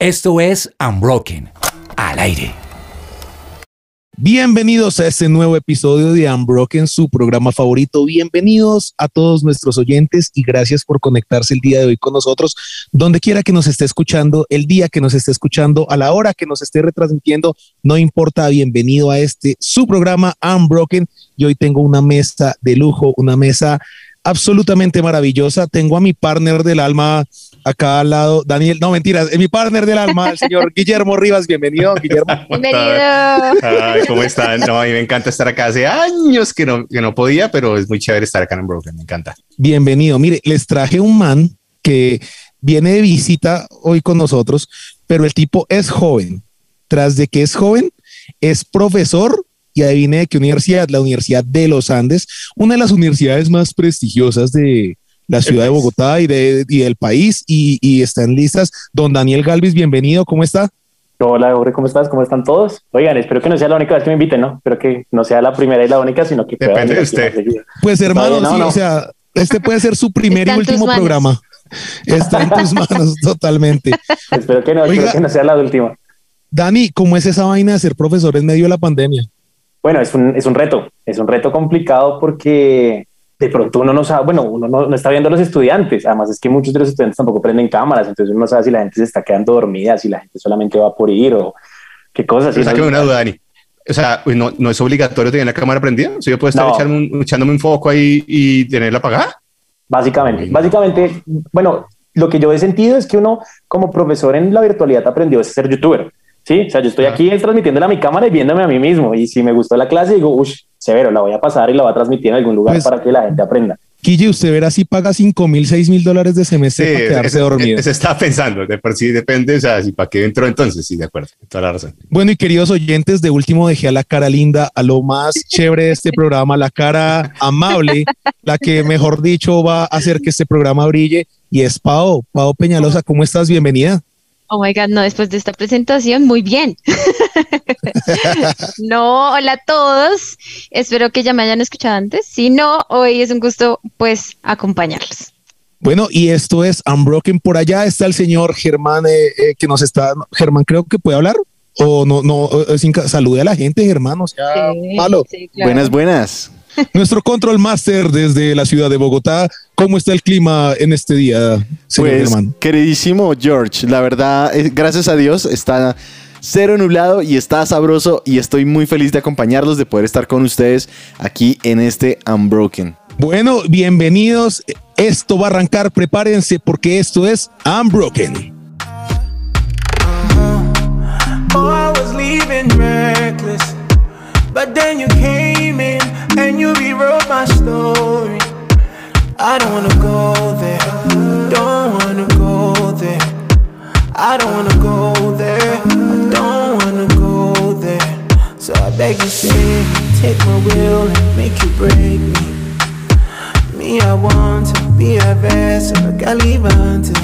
Esto es Unbroken, al aire. Bienvenidos a este nuevo episodio de Unbroken, su programa favorito. Bienvenidos a todos nuestros oyentes y gracias por conectarse el día de hoy con nosotros, donde quiera que nos esté escuchando, el día que nos esté escuchando, a la hora que nos esté retransmitiendo, no importa. Bienvenido a este su programa Unbroken. Y hoy tengo una mesa de lujo, una mesa absolutamente maravillosa. Tengo a mi partner del alma acá al lado, Daniel, no mentiras, es mi partner del alma, el señor Guillermo Rivas. Bienvenido, Guillermo. Bienvenido. ¿Cómo están? No, a mí me encanta estar acá. Hace años que no, que no podía, pero es muy chévere estar acá en Broken. Me encanta. Bienvenido. Mire, les traje un man que viene de visita hoy con nosotros, pero el tipo es joven. Tras de que es joven, es profesor y adivine de qué universidad, la Universidad de los Andes, una de las universidades más prestigiosas de la ciudad de Bogotá y, de, y del país, y, y está en listas. Don Daniel Galvis, bienvenido, ¿cómo está? Hola, Jorge, ¿cómo estás? ¿Cómo están todos? Oigan, espero que no sea la única vez que me inviten, ¿no? Espero que no sea la primera y la única, sino que... Depende de usted. Pues hermano, sí, o sea, este puede ser su primer y último programa. Está en tus manos totalmente. espero, que no, espero que no sea la última. Dani, ¿cómo es esa vaina de ser profesor en medio de la pandemia? Bueno, es un, es un reto, es un reto complicado porque de pronto uno no sabe, bueno, uno no, está viendo a los estudiantes, además es que muchos de los estudiantes tampoco prenden cámaras, entonces uno no sabe si la gente se está quedando dormida, si la gente solamente va por ir o qué cosas. Pero saque una duda, Dani. O sea, no, no, es obligatorio tener la cámara prendida. Sea, yo puedo estar echándome un foco ahí y tenerla apagada. Básicamente, básicamente, bueno, lo que yo he sentido es que uno como profesor en la virtualidad aprendió a ser youtuber. Sí, o sea, yo estoy aquí transmitiéndole a mi cámara y viéndome a mí mismo. Y si me gustó la clase, digo, uff, severo, la voy a pasar y la voy a transmitir en algún lugar pues, para que la gente aprenda. Quille, usted verá si paga 5 mil, 6 mil dólares de semestre para quedarse dormido. Se está pensando, de por sí depende, o sea, si para qué entró entonces, sí, de acuerdo, toda la razón. Bueno, y queridos oyentes, de último dejé a la cara linda, a lo más chévere de este programa, la cara amable, la que mejor dicho va a hacer que este programa brille, y es Pau, Pau Peñalosa, ¿cómo estás? Bienvenida. Oh my God, no, después de esta presentación, muy bien. no, hola a todos. Espero que ya me hayan escuchado antes. Si no, hoy es un gusto, pues, acompañarlos. Bueno, y esto es Unbroken. Por allá está el señor Germán, eh, eh, que nos está. Germán, creo que puede hablar. O no, no, eh, salude a la gente, Germán. O sea, malo. Buenas, buenas. Nuestro control master desde la ciudad de Bogotá. ¿Cómo está el clima en este día, señor pues, Queridísimo George, la verdad, eh, gracias a Dios, está cero nublado y está sabroso y estoy muy feliz de acompañarlos, de poder estar con ustedes aquí en este Unbroken. Bueno, bienvenidos. Esto va a arrancar, prepárense porque esto es Unbroken. Oh, But then you came in and you rewrote my story. I don't wanna go there, don't wanna go there. I don't wanna go there, I don't wanna go there. So I beg you, stay, take my will and make you break me. Me, I want to be a vessel, a galivante.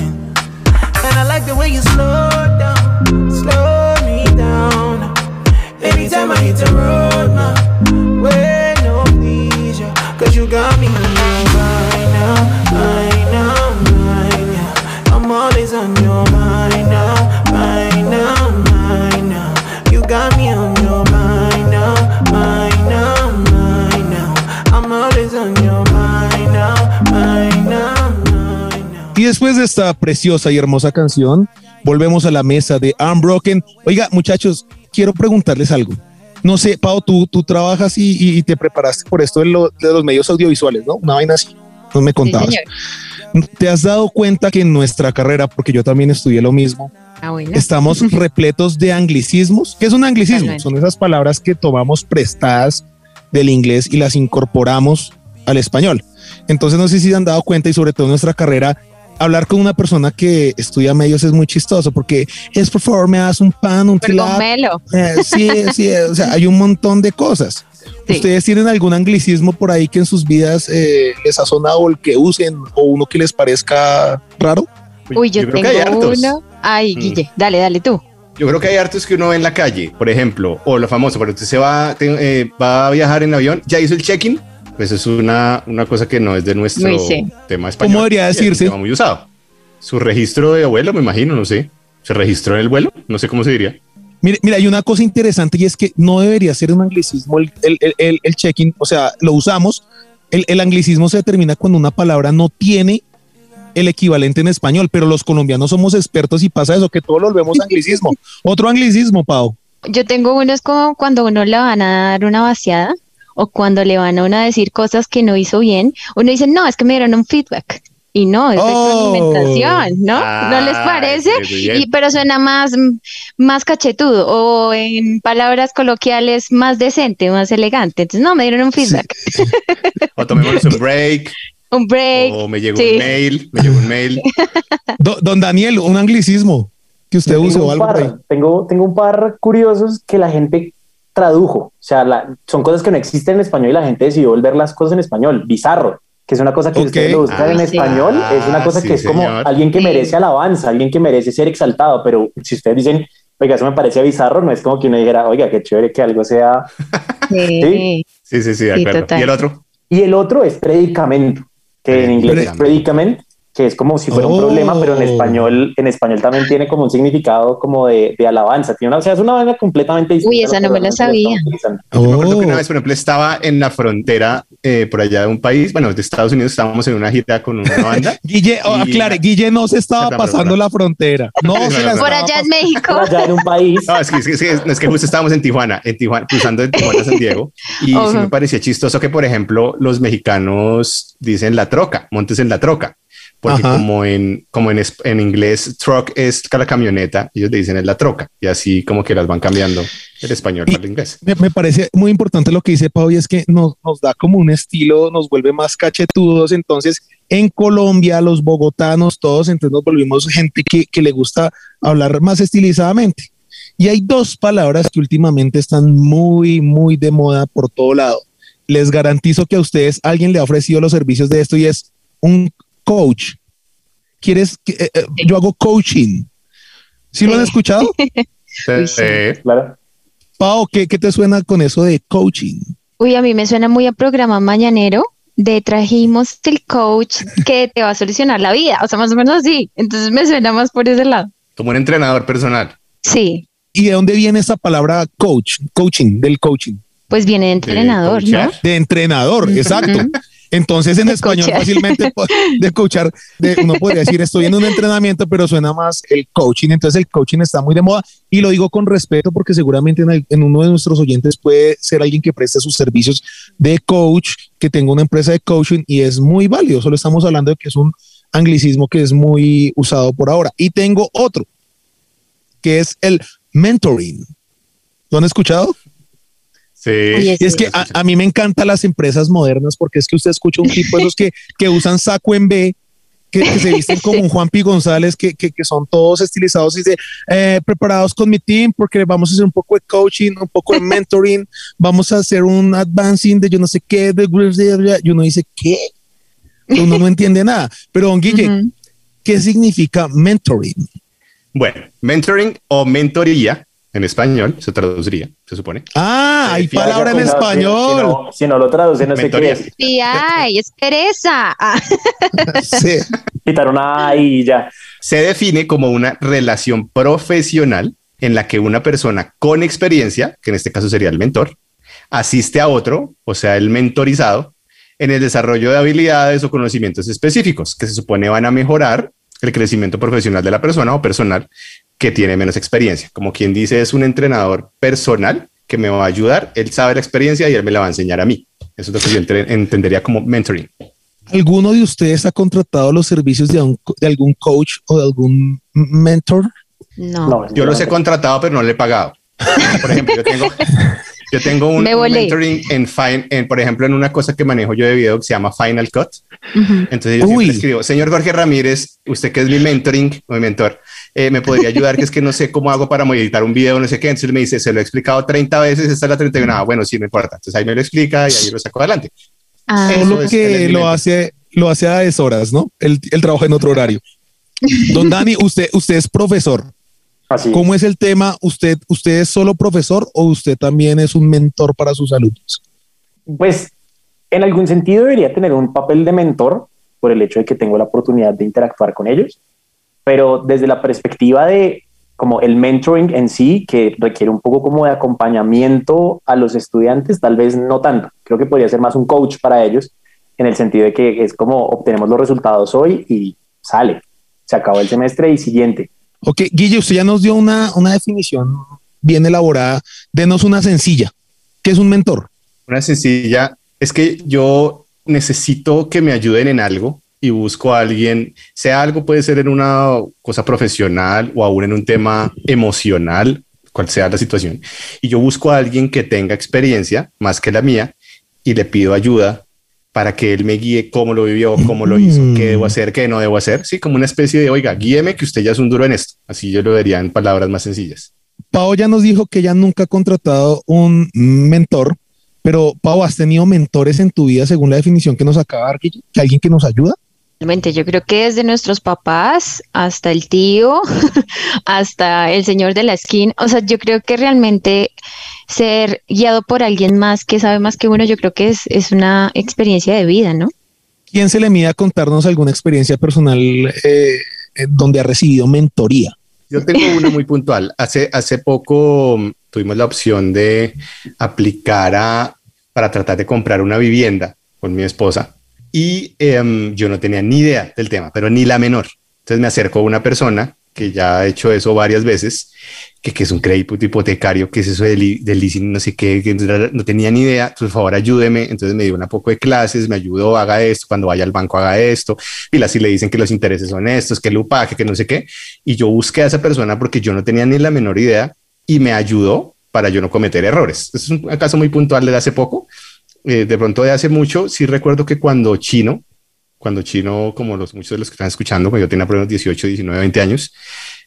And I like the way you slow down, slow me down. Anytime I hit the road, Y después de esta preciosa y hermosa canción, volvemos a la mesa de Unbroken. Oiga, muchachos, quiero preguntarles algo. No sé, Pau, tú, tú trabajas y, te preparaste por esto de, los medios audiovisuales, ¿no? Una vaina así, no me contabas. ¿Te has dado cuenta que en nuestra carrera, porque yo también estudié lo mismo, ah, estamos repletos de anglicismos? ¿Qué es un anglicismo? Son esas palabras que tomamos prestadas del inglés y las incorporamos al español. Entonces no sé si se han dado cuenta y sobre todo en nuestra carrera hablar con una persona que estudia medios es muy chistoso porque es por favor me das un pan, un tilap. Eh, sí, sí, o sea, hay un montón de cosas. ¿Ustedes tienen algún anglicismo por ahí que en sus vidas eh, les ha sonado el que usen o uno que les parezca raro? Uy, yo, tengo uno. Ay, mm. Guille, dale, dale tú. Yo creo que hay hartos que uno ve en la calle, por ejemplo, o lo famoso, cuando usted se va, eh, va a viajar en avión, ya hizo el check-in, pues es una, una cosa que no es de nuestro tema español. ¿Cómo debería decirse? muy usado. Su registro de abuelo, me imagino, no sé. se registró en el vuelo, no sé cómo se diría. Mira, mira, hay una cosa interesante y es que no debería ser un anglicismo el, el, el, el check-in, o sea, lo usamos, el, el anglicismo se determina cuando una palabra no tiene el equivalente en español, pero los colombianos somos expertos y pasa eso, que todo lo volvemos anglicismo. Otro anglicismo, Pau. Yo tengo uno, es como cuando uno le van a dar una vaciada o cuando le van a uno a decir cosas que no hizo bien, uno dice, no, es que me dieron un feedback. Y no, es Oh. retroalimentación, ¿no? ¿No les parece? Y, pero suena más, más cachetudo o en palabras coloquiales más decente, más elegante. Entonces, no, me dieron un feedback, O tomémonos un break, un break. o me llegó sí. un mail, me llegó un mail. Do- don Daniel, un anglicismo que usted tengo, o algo ahí. par, tengo, tengo un par curiosos que la gente tradujo. O sea, la- son cosas que no existen en español y la gente decidió volver las cosas en español. Bizarro, que es una cosa que ustedes lo Ah, en sí. español, es una cosa sí, que es como señor. alguien que merece alabanza, alguien que merece ser exaltado. Pero si ustedes dicen, oiga, eso me parece bizarro, no es como que uno dijera, oiga, qué chévere que algo sea. Sí. Sí, sí, sí, de acuerdo. ¿Y el otro? Y el otro es predicamento, que en inglés es predicament, que es como si fuera Oh. un problema, pero en español, en español también tiene como un significado como de, de alabanza. Tiene una, o sea, es una vaina completamente distinta. Uy, esa no me la sabía. Yo me acuerdo que una Oh. vez, por ejemplo, estaba en la frontera eh, por allá de un país, bueno, de Estados Unidos, estábamos en una gira con una banda. Guille, oh, Y- aclare, Guille no se estaba pasando la frontera. No No, se la. Por allá en México. Por allá en un país. No, es que, es que, es justo estábamos en Tijuana, en Tijuana, cruzando de Tijuana a San Diego, y sí me parecía chistoso que, por ejemplo, los mexicanos dicen la troca, montes en la troca, porque Ajá. como en, como en, en inglés truck es la camioneta, ellos le dicen es la troca, y así como que las van cambiando el español para el inglés. Me, me parece muy importante lo que dice Pau y es que nos, nos da como un estilo, nos vuelve más cachetudos. Entonces, en Colombia, los bogotanos, todos, entonces nos volvimos gente que, que le gusta hablar más estilizadamente. Y hay dos palabras que últimamente están muy, muy de moda por todo lado. Les garantizo que a ustedes alguien le ha ofrecido los servicios de esto y es un coach. ¿Quieres que eh, eh, yo hago coaching? ¿Sí lo han escuchado? Sí. Claro. Pau, ¿qué, ¿qué te suena con eso de coaching? Uy, a mí me suena muy a programa mañanero de trajimos el coach que te va a solucionar la vida, o sea, más o menos así. Entonces me suena más por ese lado. como un entrenador personal. Sí, ¿Y de dónde viene esa palabra coach? Coaching, del coaching. pues viene de entrenador, ¿no? De entrenador, exacto. Entonces en español fácilmente de coachar, de, uno podría decir estoy en un entrenamiento, pero suena más el coaching. Entonces el coaching está muy de moda y lo digo con respeto porque seguramente en, el- en uno de nuestros oyentes puede ser alguien que preste sus servicios de coach, que tenga una empresa de coaching y es muy válido. Solo estamos hablando de que es un anglicismo que es muy usado por ahora. Y tengo otro, que es el mentoring. ¿Lo han escuchado? Sí. Oye, Y es que a, a mí me encantan las empresas modernas porque es que usted escucha un tipo de esos que, que usan saco en B, que, que se visten como un Juan P. González, que, que, que son todos estilizados y dice, eh, preparados con mi team porque vamos a hacer un poco de coaching, un poco de mentoring, vamos a hacer un advancing de yo no sé qué, de y uno dice, ¿qué? Uno no entiende nada. Pero, don Guille. ¿qué significa mentoring? Bueno, mentoring o mentoría en español se traduciría, se supone. Ah, hay Sí, palabra en si español. Si, no, si no lo traduce, no sé qué Mentoría. es. Sí, ay, es pereza. Ah, Sí. Quitar una A y ya. se define como una relación profesional en la que una persona con experiencia, que en este caso sería el mentor, asiste a otro, o sea, el mentorizado, en el desarrollo de habilidades o conocimientos específicos que se supone van a mejorar el crecimiento profesional de la persona o personal que tiene menos experiencia. Como quien dice, es un entrenador personal que me va a ayudar, él sabe la experiencia y él me la va a enseñar a mí. Eso es lo que yo entendería como mentoring. ¿Alguno de ustedes ha contratado los servicios de, un- de algún coach o de algún mentor? no. No, Yo los he contratado, pero no le he pagado. Por ejemplo, yo tengo, yo tengo un, Me un mentoring en, Fine, en, por ejemplo, en una cosa que manejo yo de video que se llama Final Cut. Ujú. Entonces yo siempre escribo, señor Jorge Ramírez, usted que es mi mentoring o mi mentor, eh, me podría ayudar, que es que no sé cómo hago para editar un video, no sé qué. Entonces él me dice, se lo he explicado 30 veces, esta es la 31. Ah, bueno, sí, no importa. Entonces ahí me lo explica y ahí lo saco adelante. Ah, Solo es el que lo hace, lo hace a deshoras, ¿no? Él, él trabaja en otro horario. Don Dani, usted, usted es profesor. Así. ¿Cómo es el tema? ¿Usted, ¿Usted es solo profesor o usted también es un mentor para sus alumnos? Pues en algún sentido debería tener un papel de mentor por el hecho de que tengo la oportunidad de interactuar con ellos, pero desde la perspectiva de como el mentoring en sí, que requiere un poco como de acompañamiento a los estudiantes, tal vez no tanto. Creo que podría ser más un coach para ellos, en el sentido de que es como obtenemos los resultados hoy y sale. Se acabó el semestre y siguiente. Ok, Guille, usted ya nos dio una, una definición bien elaborada. Denos una sencilla. ¿Qué es un mentor? Una sencilla es que yo necesito que me ayuden en algo y busco a alguien, sea algo puede ser en una cosa profesional o aún en un tema emocional, cual sea la situación. Y yo busco a alguien que tenga experiencia más que la mía y le pido ayuda para que él me guíe cómo lo vivió, cómo lo hizo, qué debo hacer, qué no debo hacer. Sí, como una especie de, oiga, guíeme que usted ya es un duro en esto. Así yo lo vería en palabras más sencillas. Pau ya nos dijo que ya nunca ha contratado un mentor, pero Pau, ¿has tenido mentores en tu vida según la definición que nos acaba de dar, Guille? ¿Que alguien que nos ayuda? Realmente, yo creo que desde nuestros papás hasta el tío, hasta el señor de la esquina, o sea, yo creo que realmente ser guiado por alguien más que sabe más que uno, yo creo que es, es una experiencia de vida, ¿no? ¿Quién se le mide a contarnos alguna experiencia personal eh, donde ha recibido mentoría? Yo tengo una muy puntual. Hace, hace poco tuvimos la opción de aplicar a, para tratar de comprar una vivienda con mi esposa y em, yo no tenía ni idea del tema, pero ni la menor. Entonces me acercó una persona que ya ha hecho eso varias veces, que, que es un crédito hipotecario, que es eso del, del leasing, no sé qué, que no tenía ni idea, por favor ayúdeme, entonces me dio un poco de clases, me ayudó, haga esto, cuando vaya al banco haga esto, y así le dicen que los intereses son estos, que el UPAC, que no sé qué, y yo busqué a esa persona porque yo no tenía ni la menor idea y me ayudó para yo no cometer errores. Es un caso muy puntual de hace poco, eh, de pronto de hace mucho, sí recuerdo que cuando Chino, cuando Chino, como los muchos de los que están escuchando, cuando yo tenía por 18, 19, 20 años,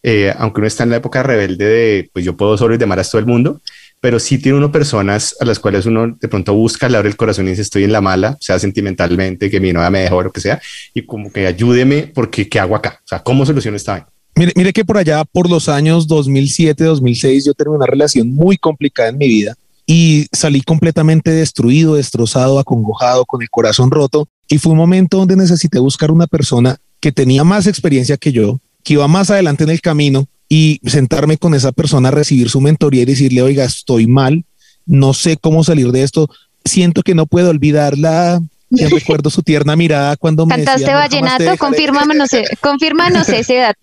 eh, aunque uno está en la época rebelde de, pues yo puedo solo y demás a todo el mundo, pero sí tiene uno personas a las cuales uno de pronto busca, le abre el corazón y dice estoy en la mala, sea sentimentalmente, que mi novia me dejó lo que sea, y como que ayúdeme porque ¿qué hago acá? O sea, ¿cómo soluciono esta vaina? Mire, mire que por allá, por los años 2007, 2006, yo terminé una relación muy complicada en mi vida y salí completamente destruido, destrozado, acongojado, con el corazón roto. Y fue un momento donde necesité buscar una persona que tenía más experiencia que yo, que iba más adelante en el camino y sentarme con esa persona, recibir su mentoría y decirle, oiga, estoy mal, no sé cómo salir de esto, siento que no puedo olvidarla. Yo recuerdo su tierna mirada cuando me ¿Cantaste decía, "No, jamás te vallenato? dejaré". Confírmanos, confírmanos esa edad.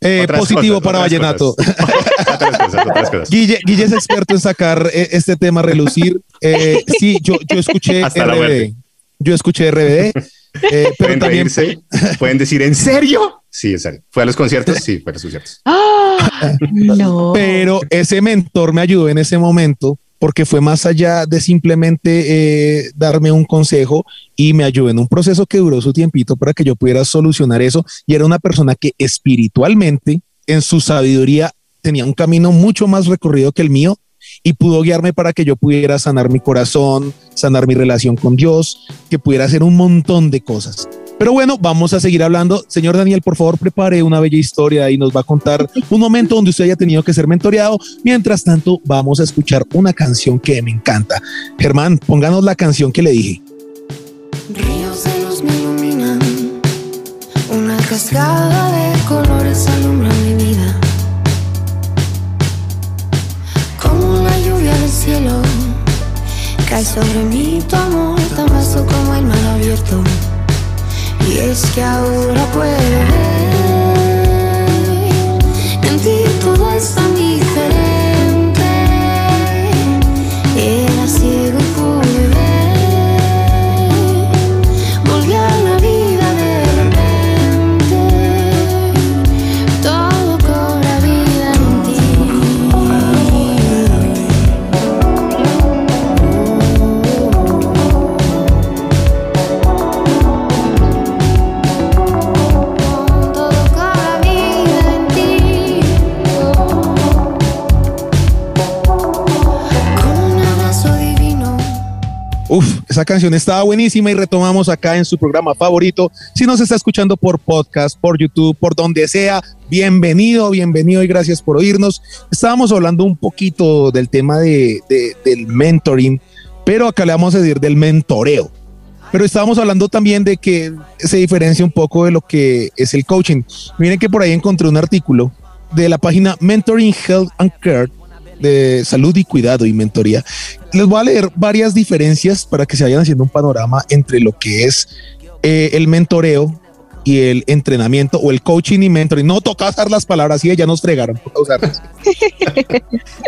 Eh, positivo cosas, para vallenato. cosas. otras cosas, otras cosas. Guille, Guille es experto en sacar eh, este tema a relucir. Eh, sí, yo, yo escuché Hasta RBD. Yo escuché RBD, eh, pero Pueden también reírse, pueden decir, ¿en serio? Sí, en serio. ¿Fue a los conciertos? Sí, fue a los conciertos. ¡Ah! No. pero ese mentor me ayudó en ese momento porque fue más allá de simplemente eh, darme un consejo y me ayudó en un proceso que duró su tiempito para que yo pudiera solucionar eso y era una persona que espiritualmente en su sabiduría tenía un camino mucho más recorrido que el mío y pudo guiarme para que yo pudiera sanar mi corazón, sanar mi relación con Dios, que pudiera hacer un montón de cosas. Pero bueno, vamos a seguir hablando. Señor Daniel, por favor, prepare una bella historia y nos va a contar un momento donde usted haya tenido que ser mentoreado. Mientras tanto, vamos a escuchar una canción que me encanta. Germán, pónganos la canción que le dije. Ríos de luz me iluminan, una cascada de colores alumbra mi vida. Como la lluvia del cielo, cae sobre mí tu amor tan vasto como el mar abierto. Y es que ahora puedo ver en ti todo es tan diferente. Uf, esa canción estaba buenísima y retomamos acá en su programa favorito. Si nos está escuchando por podcast, por YouTube, por donde sea, bienvenido, bienvenido y gracias por oírnos. Estábamos hablando un poquito del tema de, de- del mentoring, pero acá le vamos a decir del mentoreo. Pero estábamos hablando también de que se diferencia un poco de lo que es el coaching. Miren que por ahí encontré un artículo de la página Mentoring Health and Care de salud y cuidado y mentoría. Les voy a leer varias diferencias para que se vayan haciendo un panorama entre lo que es eh, el mentoreo y el entrenamiento o el coaching y mentoring. No toca usar las palabras y ya nos fregaron.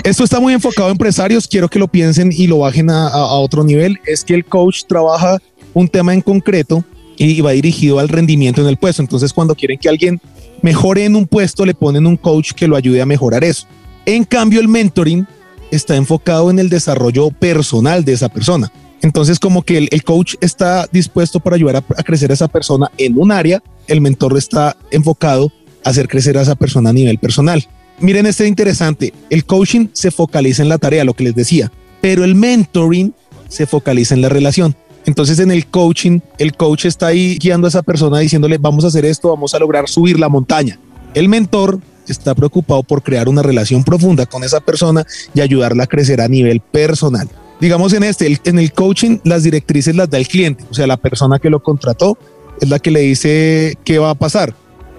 Esto está muy enfocado a empresarios. Quiero que lo piensen y lo bajen a, a- a otro nivel. Es que el coach trabaja un tema en concreto y va dirigido al rendimiento en el puesto. Entonces, cuando quieren que alguien mejore en un puesto, le ponen un coach que lo ayude a mejorar eso. En cambio, el mentoring está enfocado en el desarrollo personal de esa persona. Entonces, como que el, coach está dispuesto para ayudar a, a crecer a esa persona en un área, el mentor está enfocado a hacer crecer a esa persona a nivel personal. Miren, este es interesante. El coaching se focaliza en la tarea, lo que les decía, pero el mentoring se focaliza en la relación. Entonces, en el coaching, el coach está ahí guiando a esa persona diciéndole, vamos a hacer esto, vamos a lograr subir la montaña. El mentor está preocupado por crear una relación profunda con esa persona y ayudarla a crecer a nivel personal. Digamos en este, en el coaching, las directrices las da el cliente, o sea, la persona que lo contrató es la que le dice qué va a pasar.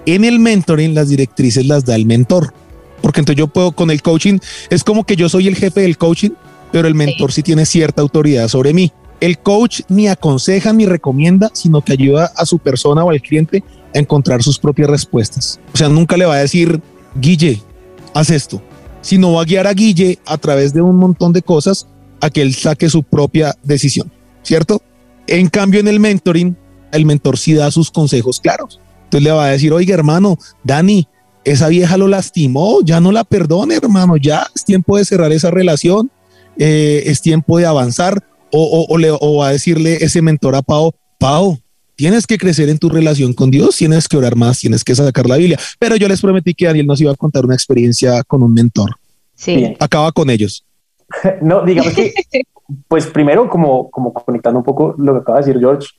En el mentoring, las directrices las da el mentor, porque entonces yo puedo con el coaching, es como que yo soy el jefe del coaching, pero el mentor sí tiene cierta autoridad sobre mí. El coach ni aconseja ni recomienda, sino que ayuda a su persona o al cliente a encontrar sus propias respuestas. O sea, nunca le va a decir, Guille, haz esto, sino va a guiar a Guille a través de un montón de cosas a que él saque su propia decisión, ¿cierto? En cambio, en el mentoring, el mentor sí da sus consejos claros. Entonces le va a decir, oiga, hermano, Dani, esa vieja lo lastimó, ya no la perdone, hermano, ya es tiempo de cerrar esa relación, eh, es tiempo de avanzar, o, o- o le, o va a decirle ese mentor a Pau, Pau, tienes que crecer en tu relación con Dios, tienes que orar más, tienes que sacar la Biblia. Pero yo les prometí que Daniel nos iba a contar una experiencia con un mentor. Sí. Acaba con ellos. No, digamos que, pues primero, como, como conectando un poco lo que acaba de decir George,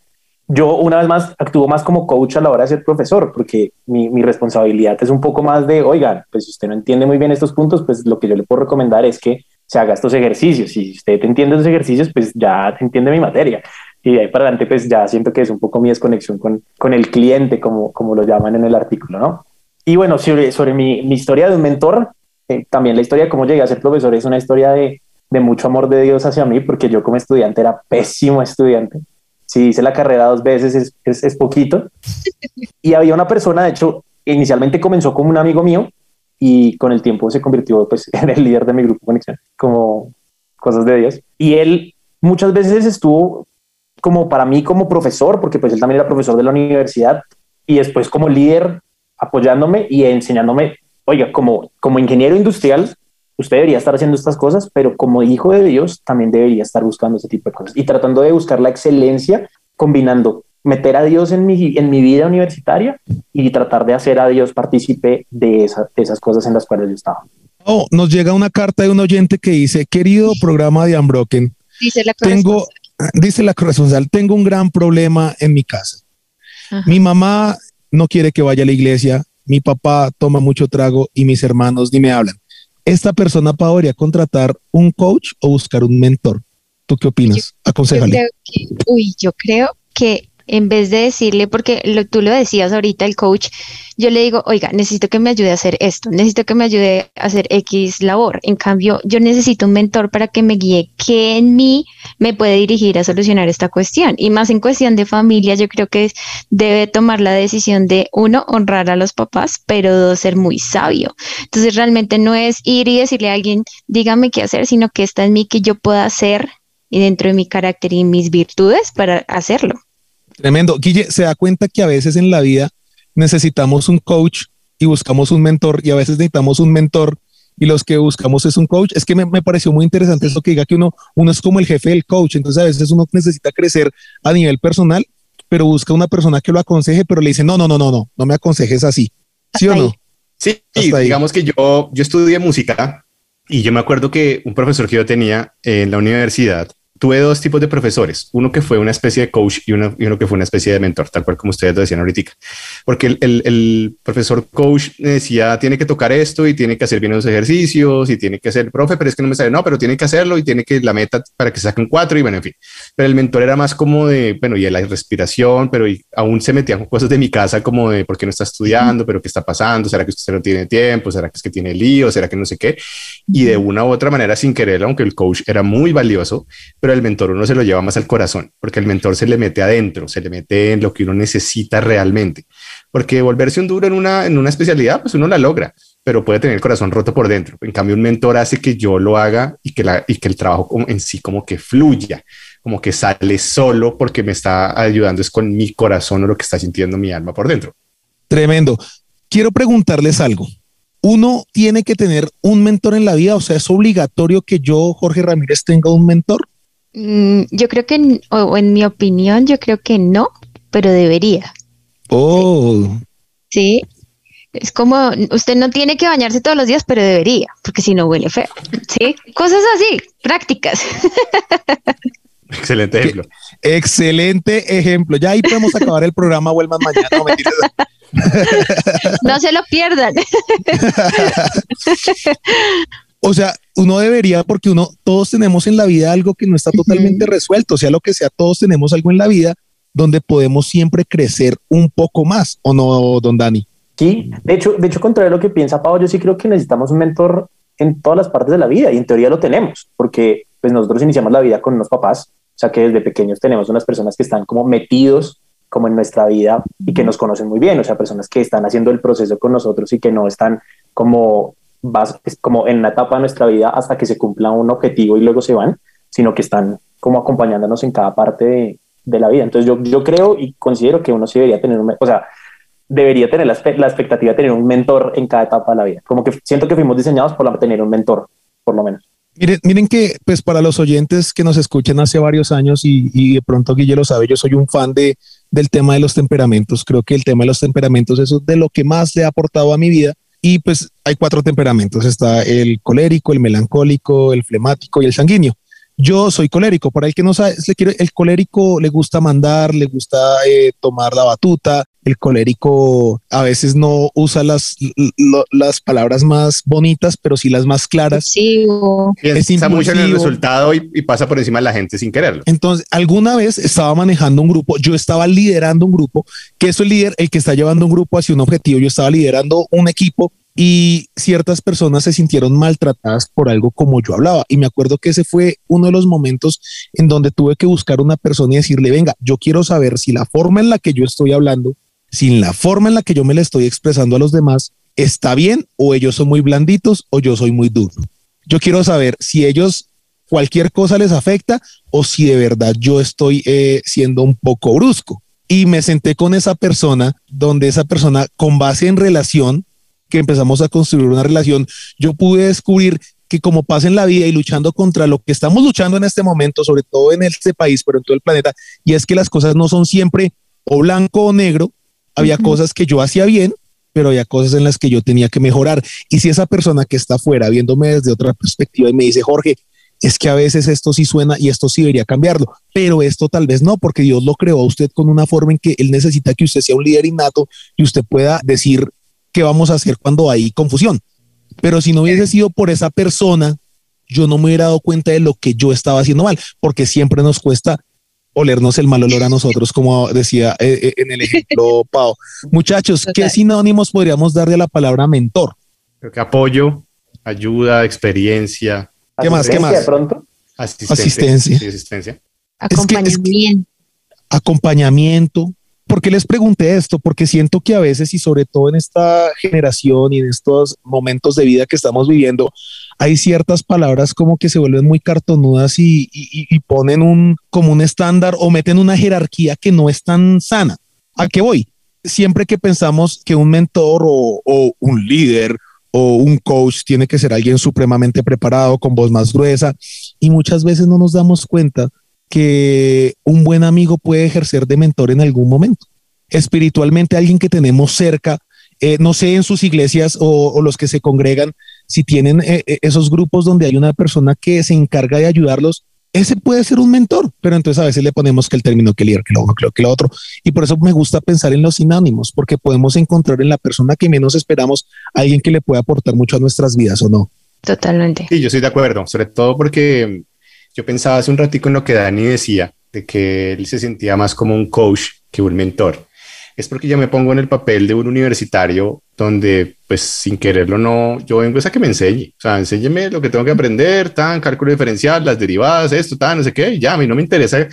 yo una vez más actúo más como coach a la hora de ser profesor, porque mi, mi responsabilidad es un poco más de, oigan, pues si usted no entiende muy bien estos puntos, pues lo que yo le puedo recomendar es que se haga estos ejercicios. Y si usted entiende esos ejercicios, pues ya entiende mi materia. Y de ahí para adelante, pues ya siento que es un poco mi desconexión con, con el cliente, como, como lo llaman en el artículo, ¿no? Y bueno, sobre, sobre mi, mi historia de un mentor, eh, también la historia de cómo llegué a ser profesor es una historia de, de mucho amor de Dios hacia mí, porque yo como estudiante era pésimo estudiante. Si hice la carrera dos veces es, es, es poquito. Y había una persona, de hecho, inicialmente comenzó como un amigo mío y con el tiempo se convirtió pues, en el líder de mi grupo Conexión, como cosas de Dios. Y él muchas veces estuvo como para mí como profesor, porque pues él también era profesor de la universidad y después como líder apoyándome y enseñándome, oiga, como, como ingeniero industrial, usted debería estar haciendo estas cosas, pero como hijo de Dios también debería estar buscando ese tipo de cosas y tratando de buscar la excelencia combinando meter a Dios en mi, en mi vida universitaria y tratar de hacer a Dios partícipe de, esa- de esas cosas en las cuales yo estaba. Oh, nos llega una carta de un oyente que dice, querido programa de Unbroken, Dice la tengo, dice la corresponsal, tengo un gran problema en mi casa. Ajá. Mi mamá no quiere que vaya a la iglesia, mi papá toma mucho trago y mis hermanos ni me hablan. Esta persona podría contratar un coach o buscar un mentor. ¿Tú qué opinas? Aconsejale. que, uy, yo creo que en vez de decirle, porque lo, tú lo decías ahorita, el coach, yo le digo, oiga, necesito que me ayude a hacer esto, necesito que me ayude a hacer X labor. En cambio, yo necesito un mentor para que me guíe qué en mí me puede dirigir a solucionar esta cuestión. Y más en cuestión de familia, yo creo que debe tomar la decisión de, uno, honrar a los papás, pero dos, ser muy sabio. Entonces, realmente no es ir y decirle a alguien, dígame qué hacer, sino que está en mí que yo pueda hacer y dentro de mi carácter y mis virtudes para hacerlo. Tremendo. Guille, se da cuenta que a veces en la vida necesitamos un coach y buscamos un mentor y a veces necesitamos un mentor y los que buscamos es un coach. Es que me, me pareció muy interesante eso que diga que uno, uno es como el jefe del coach. Entonces a veces uno necesita crecer a nivel personal, pero busca una persona que lo aconseje, pero le dice, no, no, no, no, no, no me aconsejes así. ¿Sí o no? ahí. Sí, Hasta ahí. digamos que yo, yo estudié música y yo me acuerdo que un profesor que yo tenía en la universidad, tuve dos tipos de profesores, uno que fue una especie de coach y uno, y uno que fue una especie de mentor, tal cual como ustedes lo decían ahorita. porque el, el, el, profesor coach decía, tiene que tocar esto y tiene que hacer bien los ejercicios y tiene que hacer, profe, pero es que no me sale, no, pero tiene que hacerlo y tiene que la meta para que saquen cuatro y bueno, en fin. Pero el mentor era más como de, bueno, y la respiración, pero y aún se metían con cosas de mi casa como de, ¿por qué no está estudiando? ¿Pero qué está pasando? ¿Será que usted no tiene tiempo? ¿Será que es que tiene lío? ¿Será que no sé qué? Y de una u otra manera, sin querer, aunque el coach era muy valioso, pero el mentor uno se lo lleva más al corazón, porque el mentor se le mete adentro, se le mete en lo que uno necesita realmente. Porque volverse un duro en una, en una especialidad, pues uno la logra, pero puede tener el corazón roto por dentro. En cambio, un mentor hace que yo lo haga y que, la, y que el trabajo en sí como que fluya, como que sale solo porque me está ayudando es con mi corazón o lo que está sintiendo mi alma por dentro. Tremendo. Quiero preguntarles algo. Uno tiene que tener un mentor en la vida, o sea, es obligatorio que yo, Jorge Ramírez, tenga un mentor. Mm, yo creo que, o en mi opinión, yo creo que no, pero debería. Oh. Sí. Es como, usted no tiene que bañarse todos los días, pero debería, porque si no huele feo. Sí. Cosas así, prácticas. Excelente ejemplo. Excelente ejemplo. Ya ahí podemos acabar el programa. Vuelvan mañana. No, no se lo pierdan. o sea, uno debería, porque uno, todos tenemos en la vida algo que no está totalmente resuelto, sea lo que sea, todos tenemos algo en la vida donde podemos siempre crecer un poco más, ¿o no, don Dani? Sí, de hecho, de hecho, contrario a lo que piensa Pau, yo sí creo que necesitamos un mentor en todas las partes de la vida y en teoría lo tenemos, porque pues nosotros iniciamos la vida con unos papás, o sea que desde pequeños tenemos unas personas que están como metidos como en nuestra vida y que nos conocen muy bien, o sea, personas que están haciendo el proceso con nosotros y que no están como, como en una etapa de nuestra vida hasta que se cumpla un objetivo y luego se van, sino que están como acompañándonos en cada parte de, de la vida. Entonces yo, yo creo y considero que uno sí debería tener, un, o sea, debería tener la, la, expectativa de tener un mentor en cada etapa de la vida. Como que siento que fuimos diseñados por tener un mentor, por lo menos. Miren, miren que, pues para los oyentes que nos escuchan hace varios años y, y, de pronto Guille lo sabe, yo soy un fan de, del tema de los temperamentos. Creo que el tema de los temperamentos eso es de lo que más le ha aportado a mi vida. Y pues hay cuatro temperamentos. Está el colérico, el melancólico, el flemático y el sanguíneo. Yo soy colérico, para el que no sabe, el colérico le gusta mandar, le gusta eh, tomar la batuta, el colérico a veces no usa las, las palabras más bonitas, pero sí las más claras. Sí, Piensa mucho en el resultado y, y, pasa por encima de la gente sin quererlo. Entonces, alguna vez estaba manejando un grupo, yo estaba liderando un grupo, que es el líder, el que está llevando un grupo hacia un objetivo, yo estaba liderando un equipo y ciertas personas se sintieron maltratadas por algo como yo hablaba. Y me acuerdo que ese fue uno de los momentos en donde tuve que buscar una persona y decirle, venga, yo quiero saber si la forma en la que yo estoy hablando, si la forma en la que yo me le estoy expresando a los demás está bien o ellos son muy blanditos o yo soy muy duro. Yo quiero saber si ellos cualquier cosa les afecta o si de verdad yo estoy eh, siendo un poco brusco. Y me senté con esa persona donde esa persona con base en relación que empezamos a construir una relación, yo pude descubrir que como pasa en la vida y luchando contra lo que estamos luchando en este momento, sobre todo en este país, pero en todo el planeta, y es que las cosas no son siempre o blanco o negro, había uh -huh. cosas que yo hacía bien, pero había cosas en las que yo tenía que mejorar. Y si esa persona que está afuera viéndome desde otra perspectiva y me dice, Jorge, es que a veces esto sí suena y esto sí debería cambiarlo, pero esto tal vez no, porque Dios lo creó a usted con una forma en que Él necesita que usted sea un líder innato y usted pueda decir qué vamos a hacer cuando hay confusión. Pero si no hubiese sido por esa persona, yo no me hubiera dado cuenta de lo que yo estaba haciendo mal, porque siempre nos cuesta olernos el mal olor a nosotros, como decía eh, en el ejemplo Pau. Muchachos, ¿qué sinónimos podríamos darle a la palabra mentor? Creo que apoyo, ayuda, experiencia. ¿Qué más? ¿Qué más? De pronto? Asistencia. Asistencia. Acompañamiento. Es que, es que, acompañamiento. ¿Por qué les pregunté esto? Porque siento que a veces y sobre todo en esta generación y en estos momentos de vida que estamos viviendo, hay ciertas palabras como que se vuelven muy cartonudas y, ponen un como un estándar o meten una jerarquía que no es tan sana. ¿A qué voy? Siempre que pensamos que un mentor o un líder o un coach tiene que ser alguien supremamente preparado, con voz más gruesa, y muchas veces no nos damos cuenta que un buen amigo puede ejercer de mentor en algún momento. Espiritualmente, alguien que tenemos cerca, eh, no sé en sus iglesias o, o, los que se congregan, si tienen eh, esos grupos donde hay una persona que se encarga de ayudarlos ese puede ser un mentor, pero entonces a veces le ponemos que el término que líder, que lo uno, que lo, que lo otro. Y por eso me gusta pensar en los sinónimos, porque podemos encontrar en la persona que menos esperamos alguien que le pueda aportar mucho a nuestras vidas o no. Totalmente. Sí, yo estoy de acuerdo, sobre todo porque yo pensaba hace un ratico en lo que Dani decía, de que él se sentía más como un coach que un mentor. Es porque yo me pongo en el papel de un universitario donde, pues sin quererlo, no, yo vengo a que me enseñe. O sea, enséñeme lo que tengo que aprender, tan cálculo diferencial, las derivadas, esto, tan, no sé qué. Ya, a mí no me interesa,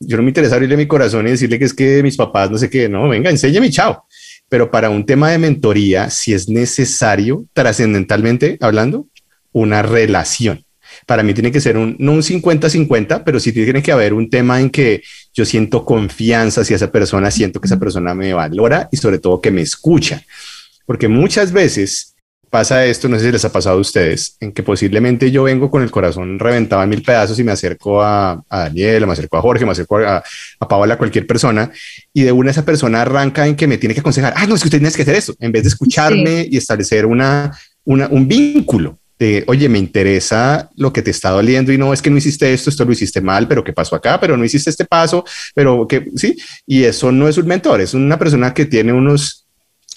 yo no me interesa abrirle mi corazón y decirle que es que mis papás, no sé qué, no, venga, enséñeme, chao. Pero para un tema de mentoría, si es necesario, trascendentalmente hablando, una relación para mí tiene que ser un, no un 50-50, pero sí tiene que haber un tema en que yo siento confianza hacia esa persona, siento que esa persona me valora y sobre todo que me escucha. Porque muchas veces pasa esto, no sé si les ha pasado a ustedes, en que posiblemente yo vengo con el corazón reventado en mil pedazos y me acerco a, Daniel, me acerco a Jorge, me acerco a, a Paola, a cualquier persona, y de una esa persona arranca en que me tiene que aconsejar, ah, no, es que usted tiene que hacer esto, en vez de escucharme y establecer una, una, un vínculo de, oye, me interesa lo que te está doliendo y no es que no hiciste esto, esto lo hiciste mal, pero ¿qué pasó acá? Pero no hiciste este paso, pero que sí, y eso no es un mentor, es una persona que tiene unos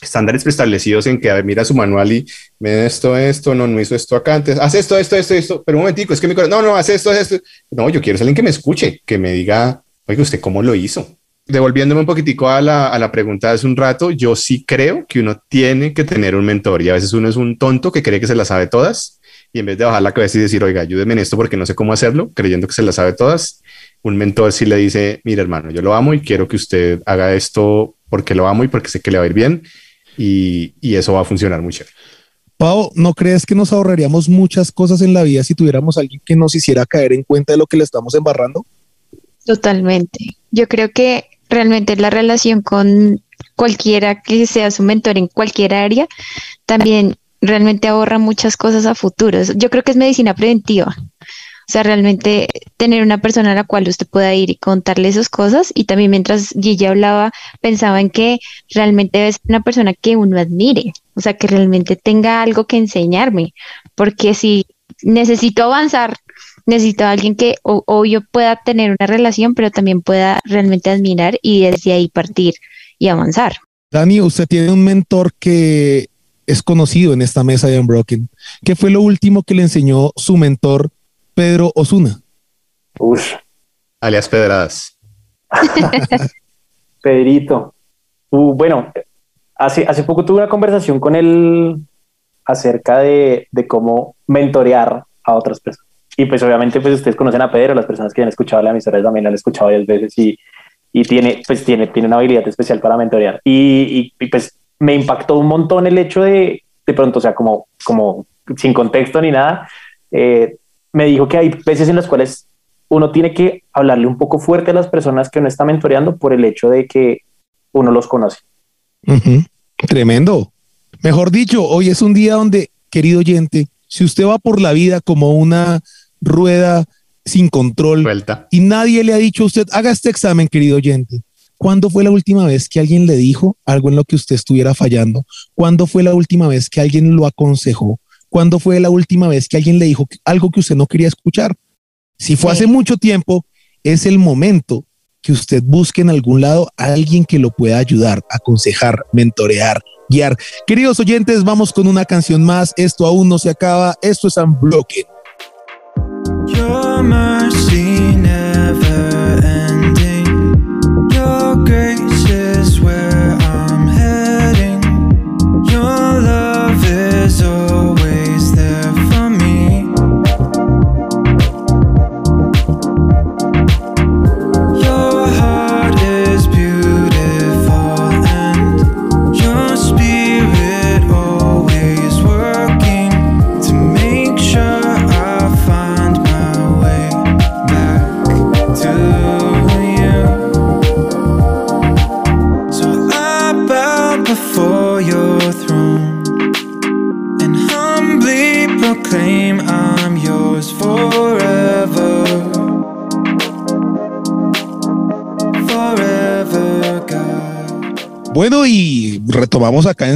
estándares preestablecidos en que, mira su manual y me esto, esto, no, no hizo esto acá antes, hace esto, esto, esto, esto, pero un momentico, es que mi corazón, no, no, hace esto, esto. No, yo quiero ser alguien que me escuche, que me diga, oye, ¿usted cómo lo hizo? Devolviéndome un poquitico a la, a la pregunta de hace un rato, yo sí creo que uno tiene que tener un mentor y a veces uno es un tonto que cree que se la sabe todas y en vez de bajar la cabeza y decir, oiga, ayúdeme en esto porque no sé cómo hacerlo, creyendo que se la sabe todas, un mentor sí le dice, mira hermano, yo lo amo y quiero que usted haga esto porque lo amo y porque sé que le va a ir bien y, y eso va a funcionar muy chévere. Pau, ¿no crees que nos ahorraríamos muchas cosas en la vida si tuviéramos alguien que nos hiciera caer en cuenta de lo que le estamos embarrando? Totalmente. Yo creo que realmente la relación con cualquiera que sea su mentor en cualquier área también realmente ahorra muchas cosas a futuros. Yo creo que es medicina preventiva. O sea, realmente tener una persona a la cual usted pueda ir y contarle esas cosas. Y también mientras Gigi hablaba, pensaba en que realmente ser una persona que uno admire. O sea, que realmente tenga algo que enseñarme. Porque si necesito avanzar necesito a alguien que o, yo pueda tener una relación, pero también pueda realmente admirar y desde ahí partir y avanzar. Dani, usted tiene un mentor que es conocido en esta mesa de Unbroken. ¿Qué fue lo último que le enseñó su mentor, Pedro Osuna? Uf. Alias Pedradas. Pedrito. Uh, bueno, hace, hace poco tuve una conversación con él acerca de, de cómo mentorear a otras personas. Y pues obviamente pues ustedes conocen a Pedro, las personas que han escuchado la emisora también la han escuchado varias veces y, y tiene, pues tiene, tiene una habilidad especial para mentorear. Y, y, pues me impactó un montón el hecho de, de pronto, o sea, como, como sin contexto ni nada, eh, me dijo que hay veces en las cuales uno tiene que hablarle un poco fuerte a las personas que uno está mentoreando por el hecho de que uno los conoce. Tremendo. Mejor dicho, hoy es un día donde, querido oyente, si usted va por la vida como una rueda sin control y nadie le ha dicho a usted, haga este examen, querido oyente. ¿Cuándo fue la última vez que alguien le dijo algo en lo que usted estuviera fallando? ¿Cuándo fue la última vez que alguien lo aconsejó? ¿Cuándo fue la última vez que alguien le dijo algo que usted no quería escuchar? Si fue hace mucho tiempo, es el momento que usted busque en algún lado a alguien que lo pueda ayudar, aconsejar, mentorear, guiar. Queridos oyentes, vamos con una canción más. Esto aún no se acaba. Esto es Unbroken. Your mercy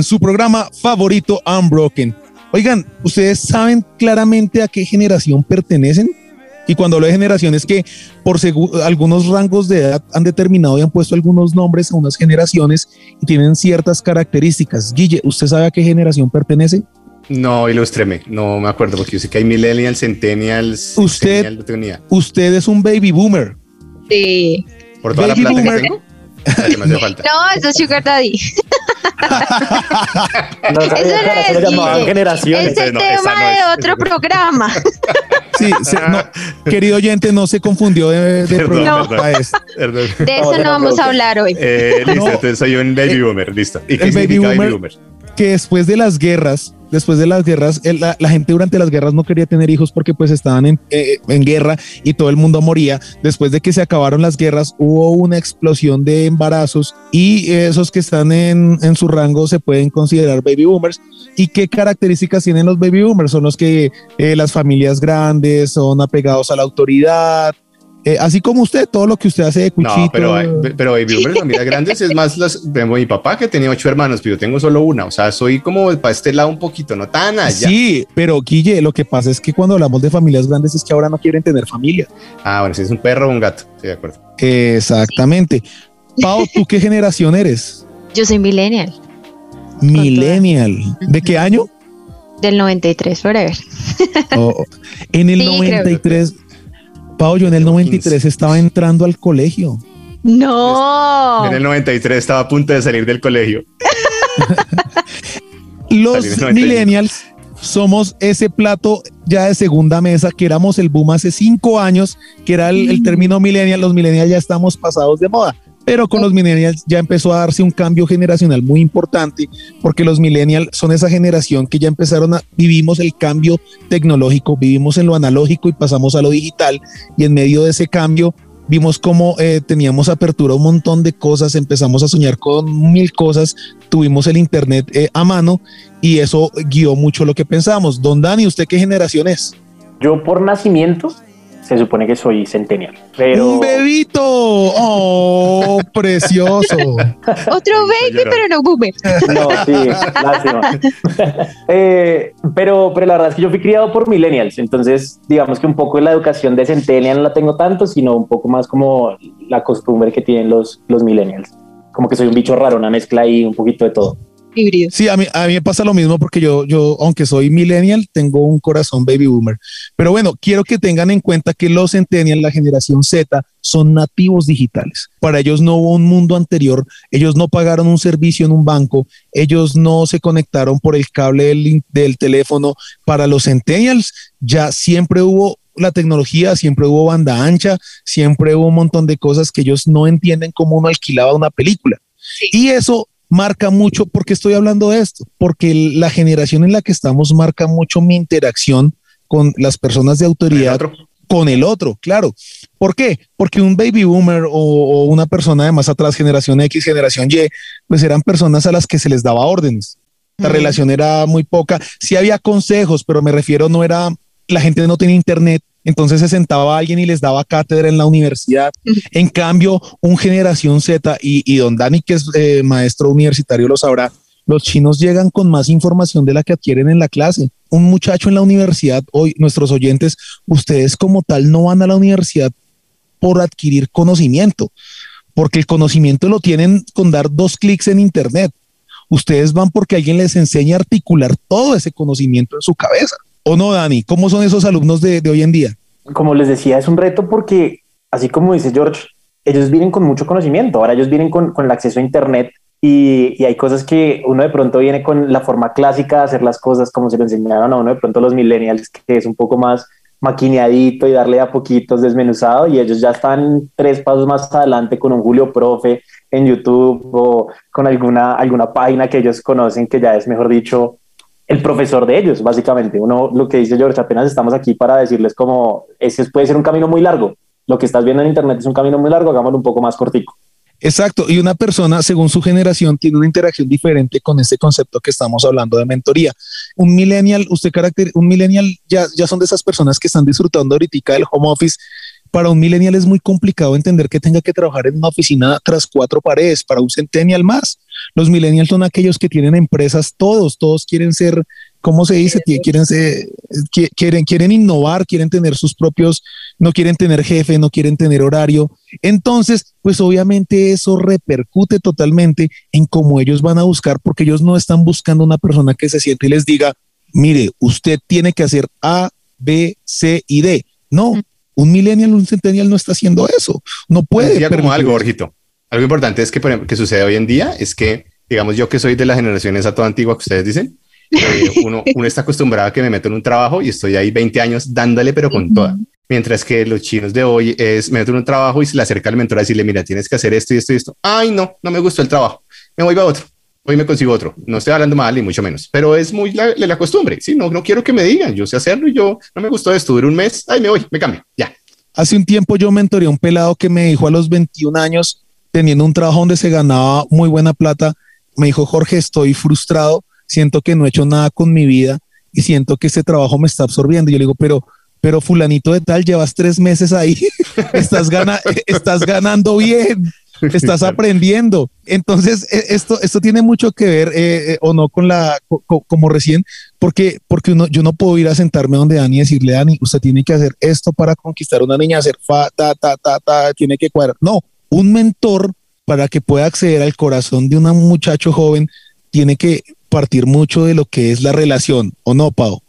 en su programa favorito, Unbroken. Oigan, ¿ustedes saben claramente a qué generación pertenecen? Y cuando hablo de generaciones que por algunos rangos de edad han determinado y han puesto algunos nombres a unas generaciones y tienen ciertas características. Guille, ¿usted sabe a qué generación pertenece? No, ilústreme, no me acuerdo porque yo sé que hay millennials, centennials, Usted- centennial, no es un baby boomer. Sí. Por toda Baby la plata boomer. que tengo, la que me hace falta. No, eso es Sugar Daddy. No sabía Eso le llamaban generaciones. Es el no, tema no de otro programa. Sí, se- no, querido oyente, no se confundió de, de Perdón, programa perdón. este. Perdón. De eso no vamos a hablar hoy. Eh, listo, No. entonces soy un baby boomer, listo. ¿Y qué El baby significa boomer- que después de las guerras, después de las guerras, la, gente durante las guerras no quería tener hijos porque pues estaban en, eh, en guerra y todo el mundo moría. Después de que se acabaron las guerras, hubo una explosión de embarazos y esos que están en, en su rango se pueden considerar baby boomers. ¿Y qué características tienen los baby boomers? Son los que eh, las familias grandes son apegados a la autoridad. Eh, así como usted, todo lo que usted hace de cuchito. No, pero, hay- pero baby boomers, familias grandes, es más, las, mi papá que tenía ocho hermanos, pero yo tengo solo una. O sea, soy como para este lado un poquito, no tan allá. Sí, pero Guille, lo que pasa es que cuando hablamos de familias grandes es que ahora no quieren tener familia. Ah, bueno, si es un perro o un gato, estoy de acuerdo. Exactamente. Pau, ¿tú qué generación eres? Yo soy millennial Millennial. ¿De qué año? del 93 forever. Oh, en el Sí, creo. 93. Pau, yo en el Tengo 93 15. estaba entrando al colegio. No. En el 93 estaba a punto de salir del colegio. Los Salí en el 95. millennials somos ese plato ya de segunda mesa que éramos el boom hace cinco años, que era el, el término millennial. Los millennials ya estamos pasados de moda. Pero con los millennials ya empezó a darse un cambio generacional muy importante, porque los millennials son esa generación que ya empezaron a, vivimos el cambio tecnológico, vivimos en lo analógico y pasamos a lo digital, y en medio de ese cambio vimos cómo eh, teníamos apertura a un montón de cosas, empezamos a soñar con mil cosas, tuvimos el internet eh, a mano y eso guió mucho lo que pensábamos. Don Dani, ¿usted qué generación es? Yo por nacimiento se supone que soy centennial, pero Un bebito. Oh, precioso. Otro baby, pero no boomer. no, sí, lástima. Eh, pero, pero la verdad es que yo fui criado por millennials, entonces digamos que un poco de la educación de centennial no la tengo tanto, sino un poco más como la costumbre que tienen los, los millennials. Como que soy un bicho raro, una mezcla ahí, un poquito de todo. Híbrido. Sí, a mí, a mí me pasa lo mismo porque yo, yo, aunque soy millennial, tengo un corazón baby boomer. Pero bueno, quiero que tengan en cuenta que los centennials, la generación Z, son nativos digitales. Para ellos no hubo un mundo anterior, ellos no pagaron un servicio en un banco, ellos no se conectaron por el cable del, del teléfono. Para los centennials ya siempre hubo la tecnología, siempre hubo banda ancha, siempre hubo un montón de cosas que ellos no entienden cómo uno alquilaba una película. Y eso marca mucho, ¿por qué estoy hablando de esto? Porque la generación en la que estamos marca mucho mi interacción con las personas de autoridad, con el otro, claro. ¿Por qué? Porque un baby boomer o, o una persona de más atrás, generación X, generación Y, pues eran personas a las que se les daba órdenes. La relación era muy poca. Sí había consejos, pero me refiero, no era, la gente no tenía internet, entonces se sentaba alguien y les daba cátedra en la universidad. En cambio, un generación Z y, y don Dani, que es eh, maestro universitario, lo sabrá, los chinos llegan con más información de la que adquieren en la clase. Un muchacho en la universidad, hoy nuestros oyentes, ustedes como tal no van a la universidad por adquirir conocimiento, porque el conocimiento lo tienen con dar dos clics en internet. Ustedes van porque alguien les enseña a articular todo ese conocimiento en su cabeza. ¿O no, Dani? ¿Cómo son esos alumnos de, de hoy en día? Como les decía, es un reto porque, así como dice George, ellos vienen con mucho conocimiento, ahora ellos vienen con, con el acceso a Internet y, y hay cosas que uno de pronto viene con la forma clásica de hacer las cosas como se lo enseñaron a uno de pronto los millennials, que es un poco más maquineadito y darle a poquitos desmenuzado y ellos ya están tres pasos más adelante con un Julio Profe en YouTube o con alguna, alguna página que ellos conocen que ya es, mejor dicho, el profesor de ellos, básicamente. Uno, lo que dice George, apenas estamos aquí para decirles como, ese puede ser un camino muy largo. Lo que estás viendo en Internet es un camino muy largo, hagámoslo un poco más cortico. Exacto, y una persona según su generación tiene una interacción diferente con este concepto que estamos hablando de mentoría. Un millennial, usted carácter, un millennial ya, ya son de esas personas que están disfrutando ahorita del home office. Para un millennial es muy complicado entender que tenga que trabajar en una oficina tras cuatro paredes, para un centennial más. Los millennials son aquellos que tienen empresas, todos, todos quieren ser, ¿cómo se dice? Quieren, ser, qui- quieren, quieren innovar, quieren tener sus propios no quieren tener jefe, no quieren tener horario. Entonces, pues obviamente eso repercute totalmente en cómo ellos van a buscar, porque ellos no están buscando una persona que se siente y les diga, mire, usted tiene que hacer A, B, C y D. No, un millennial, un centennial no está haciendo eso. No puede. Decía como algo, Orjito. Algo importante es que, por ejemplo, que sucede hoy en día es que, digamos, yo que soy de la generación esa toda antigua que ustedes dicen, eh, uno, uno está acostumbrado a que me meto en un trabajo y estoy ahí 20 años dándole, pero con toda. Mientras que los chinos de hoy es me meto en un trabajo y se le acerca al mentor a decirle, mira, tienes que hacer esto y esto y esto. Ay, no, no me gustó el trabajo. Me voy a otro. Hoy me consigo otro. No estoy hablando mal, ni mucho menos, pero es muy la, la costumbre. Sí, no, no quiero que me digan. Yo sé hacerlo y yo no me gustó esto. Duré un mes. Ay, me voy, me cambio. Ya. Hace un tiempo yo mentoreé a un pelado que me dijo a los 21 años, teniendo un trabajo donde se ganaba muy buena plata, me dijo, Jorge, estoy frustrado, siento que no he hecho nada con mi vida y siento que este trabajo me está absorbiendo. Y yo le digo, pero, pero fulanito de tal, llevas tres meses ahí, estás, gana, estás ganando bien, estás aprendiendo. Entonces, e- esto, esto tiene mucho que ver eh, eh, o no con la, co- co- como recién, porque, porque uno, yo no puedo ir a sentarme donde Dani y decirle, Dani, usted tiene que hacer esto para conquistar a una niña, hacer fa, ta, ta, ta, ta, tiene que cuadrar. No, un mentor para que pueda acceder al corazón de un muchacho joven tiene que partir mucho de lo que es la relación, ¿o no, Pau?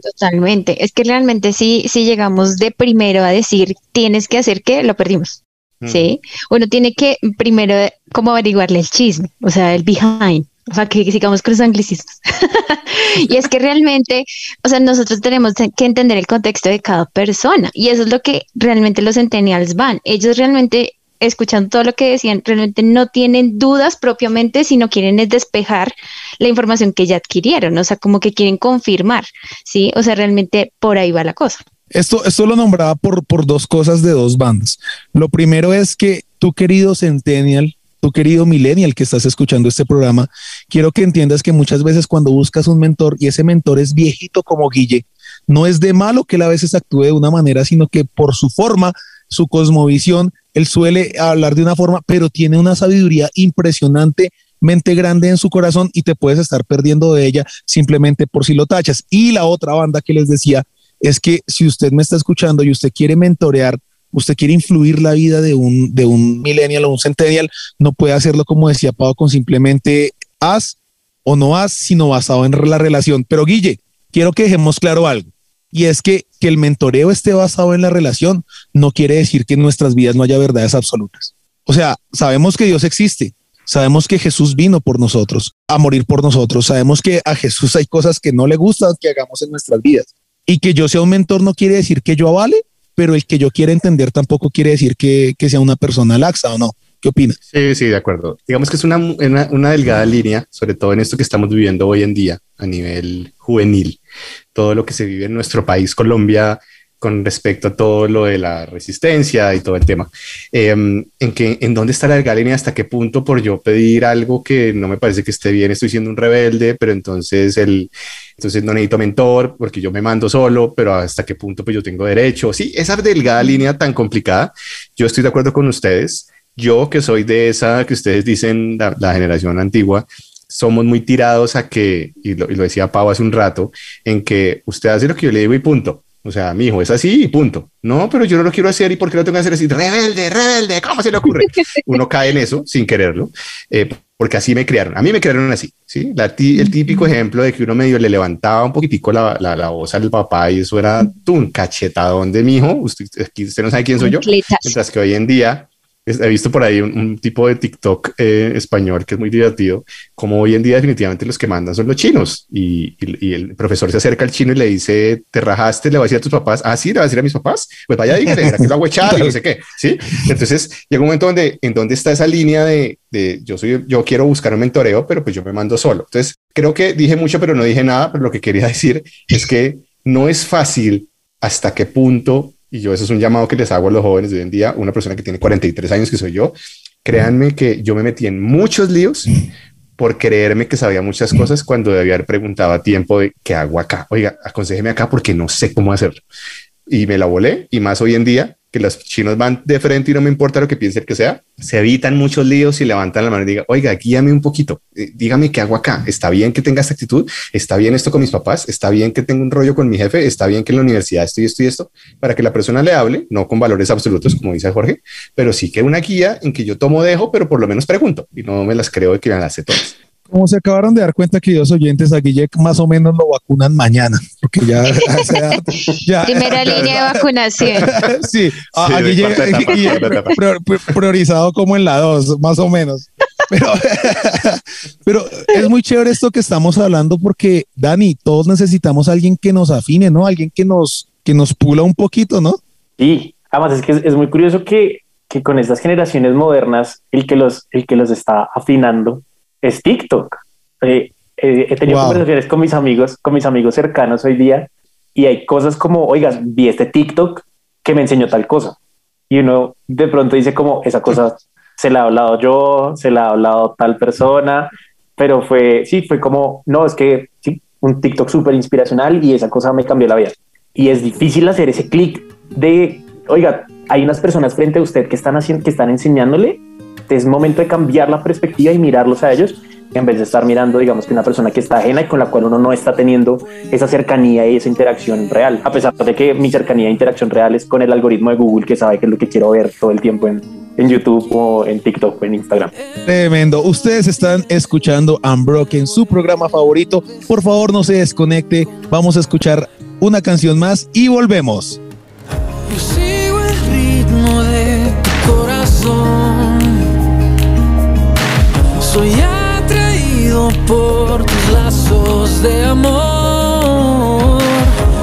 Totalmente. Es que realmente sí, si llegamos de primero a decir tienes que hacer que lo perdimos. Sí. Uno tiene que primero como averiguarle el chisme, o sea, el behind. O sea, que sigamos con los anglicismos. y es que realmente, o sea, nosotros tenemos que entender el contexto de cada persona. Y eso es lo que realmente los centennials van. Ellos realmente, escuchando todo lo que decían, realmente no tienen dudas propiamente, sino quieren es despejar la información que ya adquirieron. O sea, como que quieren confirmar. Sí. O sea, realmente por ahí va la cosa. Esto, esto lo nombraba por, por dos cosas de dos bandas. Lo primero es que tu querido Centennial, tu querido Millennial que estás escuchando este programa, quiero que entiendas que muchas veces cuando buscas un mentor y ese mentor es viejito como Guille, no es de malo que él a veces actúe de una manera, sino que por su forma, su cosmovisión, él suele hablar de una forma, pero tiene una sabiduría impresionante mente grande en su corazón y te puedes estar perdiendo de ella simplemente por si lo tachas. Y la otra banda que les decía es que si usted me está escuchando y usted quiere mentorear, usted quiere influir la vida de un, de un millennial o un centennial, no puede hacerlo como decía Pau, con simplemente haz o no haz, sino basado en la relación. Pero Guille, quiero que dejemos claro algo. Y es que que el mentoreo esté basado en la relación no quiere decir que en nuestras vidas no haya verdades absolutas. O sea, sabemos que Dios existe, sabemos que Jesús vino por nosotros, a morir por nosotros, sabemos que a Jesús hay cosas que no le gustan que hagamos en nuestras vidas. Y que yo sea un mentor no quiere decir que yo avale, pero el que yo quiera entender tampoco quiere decir que, que sea una persona laxa o no. ¿Qué opinas? Sí, sí, de acuerdo. Digamos que es una, una, una, delgada línea, sobre todo en esto que estamos viviendo hoy en día a nivel juvenil, todo lo que se vive en nuestro país, Colombia, con respecto a todo lo de la resistencia y todo el tema. Eh, en, que, ¿En dónde está la delgada línea? ¿Hasta qué punto por yo pedir algo que no me parece que esté bien? Estoy siendo un rebelde, pero entonces, el, entonces no necesito mentor porque yo me mando solo, pero hasta qué punto pues yo tengo derecho. Sí, esa delgada línea tan complicada. Yo estoy de acuerdo con ustedes. Yo que soy de esa que ustedes dicen, la, la generación antigua, somos muy tirados a que, y lo, y lo decía Pau hace un rato, en que usted hace lo que yo le digo y punto. O sea, mi hijo es así y punto. No, pero yo no lo quiero hacer y por qué lo tengo que hacer así. Rebelde, rebelde, ¿cómo se le ocurre? Uno cae en eso sin quererlo, eh, porque así me criaron. A mí me criaron así, ¿sí? La el típico ejemplo de que uno medio le levantaba un poquitico la, la, la voz al papá y eso era un cachetadón de mi hijo. Usted, usted no sabe quién soy yo. Mientras que hoy en día he visto por ahí un, un tipo de TikTok eh, español que es muy divertido, como hoy en día definitivamente los que mandan son los chinos y, y, y, el profesor se acerca al chino y le dice, te rajaste, le va a decir a tus papás, ah, sí, le va a decir a mis papás, pues vaya, dígale, que lo hago echado y no sé qué, ¿sí? Entonces llega un momento donde, en donde está esa línea de, de, yo soy, yo quiero buscar un mentoreo, pero pues yo me mando solo. Entonces creo que dije mucho, pero no dije nada, pero lo que quería decir es que no es fácil hasta qué punto y yo eso es un llamado que les hago a los jóvenes de hoy en día, una persona que tiene 43 años que soy yo, créanme que yo me metí en muchos líos por creerme que sabía muchas cosas cuando debía haber preguntado a tiempo de qué hago acá. Oiga, aconsejeme acá porque no sé cómo hacerlo. Y me la volé y más hoy en día que los chinos van de frente y no me importa lo que piense el que sea, se evitan muchos líos y levantan la mano y digan, oiga, guíame un poquito, eh, dígame qué hago acá, está bien que tenga esta actitud, está bien esto con mis papás, está bien que tenga un rollo con mi jefe, está bien que en la universidad estoy esto y esto, para que la persona le hable, no con valores absolutos, como dice Jorge, pero sí que una guía en que yo tomo dejo, pero por lo menos pregunto y no me las creo de que me las hace todas. Como se acabaron de dar cuenta, queridos oyentes, a Guille más o menos lo vacunan mañana, porque ya... ya Primera línea de vacunación. sí, a, sí, a Guille, Guille prior, priorizado como en la 2, más o menos. Pero, pero es muy chévere esto que estamos hablando porque, Dani, todos necesitamos a alguien que nos afine, ¿no? Alguien que nos, que nos pula un poquito, ¿no? Sí, además es que es, es muy curioso que, que con estas generaciones modernas, el que los, el que los está afinando es TikTok. Eh, eh, he tenido wow. conversaciones con mis amigos, con mis amigos cercanos hoy día, y hay cosas como, oigas, vi este TikTok que me enseñó tal cosa. Y uno de pronto dice como, esa cosa se la ha hablado yo, se la ha hablado tal persona, pero fue, sí, fue como, no, es que sí, un TikTok súper inspiracional y esa cosa me cambió la vida. Y es difícil hacer ese clic de, oiga, hay unas personas frente a usted que están haciendo, que están enseñándole es momento de cambiar la perspectiva y mirarlos a ellos en vez de estar mirando, digamos, que una persona que está ajena y con la cual uno no está teniendo esa cercanía y esa interacción real, a pesar de que mi cercanía e interacción real es con el algoritmo de Google que sabe que es lo que quiero ver todo el tiempo en, en YouTube o en TikTok o en Instagram. Tremendo. Ustedes están escuchando Unbroken, su programa favorito. Por favor, no se desconecte. Vamos a escuchar una canción más y volvemos. Yo por tus lazos de amor.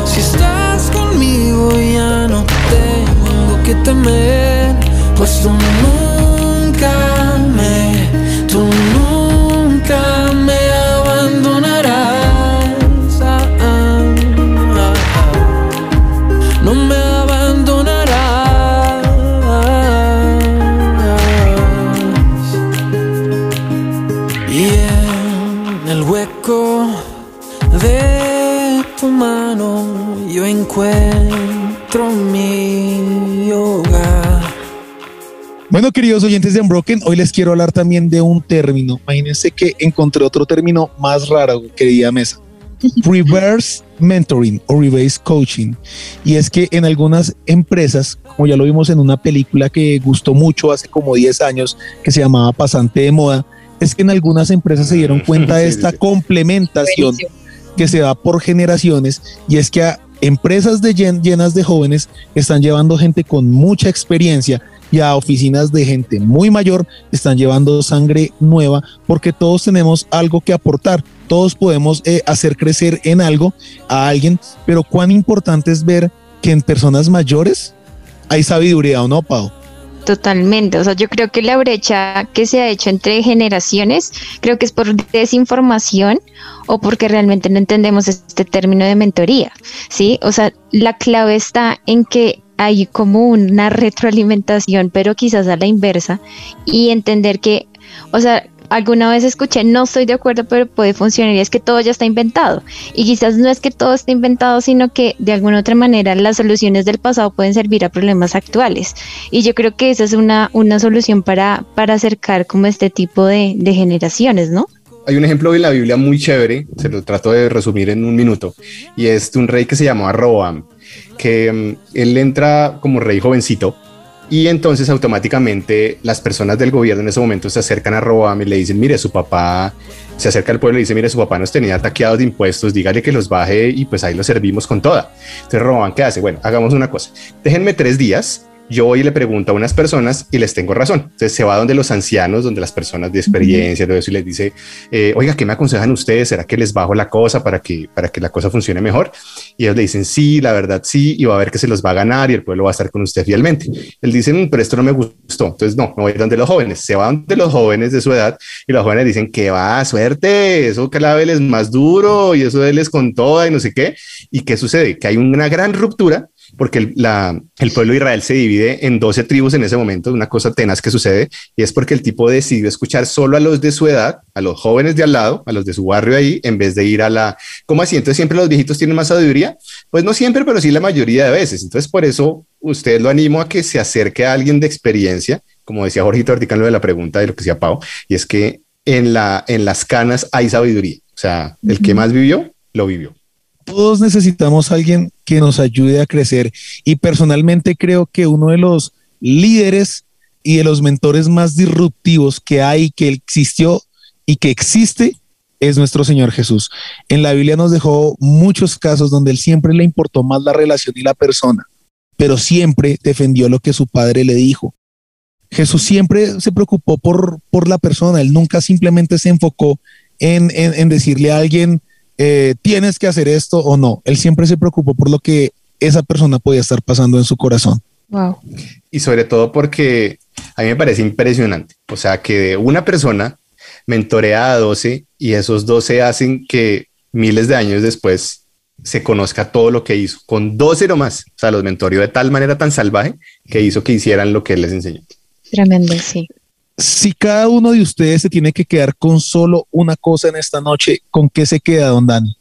Si estás conmigo ya no tengo que temer, pues tú nunca encuentro mi hogar. Bueno, queridos oyentes de Unbroken, hoy les quiero hablar también de un término. Imagínense que encontré otro término más raro, querida mesa. Reverse mentoring o reverse coaching. Y es que en algunas empresas, como ya lo vimos en una película que gustó mucho hace como 10 años, que se llamaba Pasante de Moda, es que en algunas empresas se dieron cuenta de esta complementación que se da por generaciones y es que a empresas de llen- llenas de jóvenes están llevando gente con mucha experiencia y a oficinas de gente muy mayor están llevando sangre nueva porque todos tenemos algo que aportar, todos podemos eh, hacer crecer en algo a alguien, pero cuán importante es ver que en personas mayores hay sabiduría o no, Pau. Totalmente, o sea, yo creo que la brecha que se ha hecho entre generaciones, creo que es por desinformación o porque realmente no entendemos este término de mentoría, ¿sí? O sea, la clave está en que hay como una retroalimentación, pero quizás a la inversa, y entender que, o sea, alguna vez escuché, no estoy de acuerdo, pero puede funcionar, y es que todo ya está inventado. Y quizás no es que todo esté inventado, sino que de alguna otra manera las soluciones del pasado pueden servir a problemas actuales. Y yo creo que esa es una, una solución para, para acercar como este tipo de, de generaciones, ¿no? Hay un ejemplo en la Biblia muy chévere, se lo trato de resumir en un minuto, y es un rey que se llamaba Roam, que mm, él entra como rey jovencito y entonces automáticamente las personas del gobierno en ese momento se acercan a Roam y le dicen, mire, su papá se acerca al pueblo y dice, mire, su papá nos tenía taqueados de impuestos, dígale que los baje y pues ahí los servimos con toda. Entonces Roam, ¿qué hace? Bueno, hagamos una cosa, déjenme tres días yo voy y le pregunto a unas personas y les tengo razón. Entonces se va donde los ancianos, donde las personas de experiencia, todo eso, y les dice, eh, oiga, ¿qué me aconsejan ustedes? ¿Será que les bajo la cosa para que, para que la cosa funcione mejor? Y ellos le dicen, sí, la verdad sí, y va a ver que se los va a ganar y el pueblo va a estar con usted fielmente. Él dice, "Mm, pero esto no me gustó. Entonces no, me voy donde los jóvenes. Se va donde los jóvenes de su edad y los jóvenes dicen, que va, suerte, eso que la es más duro y eso él es con toda y no sé qué. ¿Y qué sucede? Que hay una gran ruptura porque el, la, el pueblo de Israel se divide en 12 tribus en ese momento, una cosa tenaz que sucede, y es porque el tipo decidió escuchar solo a los de su edad, a los jóvenes de al lado, a los de su barrio ahí, en vez de ir a la... ¿Cómo así? Entonces siempre los viejitos tienen más sabiduría. Pues no siempre, pero sí la mayoría de veces. Entonces por eso usted lo animo a que se acerque a alguien de experiencia, como decía Jorgito ahorita lo de la pregunta de lo que decía Pau, y es que en, la, en las canas hay sabiduría. O sea, el que más vivió, lo vivió. Todos necesitamos a alguien que nos ayude a crecer y personalmente creo que uno de los líderes y de los mentores más disruptivos que hay, que existió y que existe es nuestro Señor Jesús. En la Biblia nos dejó muchos casos donde él siempre le importó más la relación y la persona, pero siempre defendió lo que su padre le dijo. Jesús siempre se preocupó por, por la persona, él nunca simplemente se enfocó en, en, en decirle a alguien, eh, tienes que hacer esto o no. Él siempre se preocupó por lo que esa persona podía estar pasando en su corazón. Wow. Y sobre todo porque a mí me parece impresionante. O sea, que una persona mentorea a 12 y esos 12 hacen que miles de años después se conozca todo lo que hizo. Con 12 más. O sea, los mentoreó de tal manera tan salvaje que hizo que hicieran lo que él les enseñó. Tremendo, sí. Si cada uno de ustedes se tiene que quedar con solo una cosa en esta noche, ¿con qué se queda, don Dani?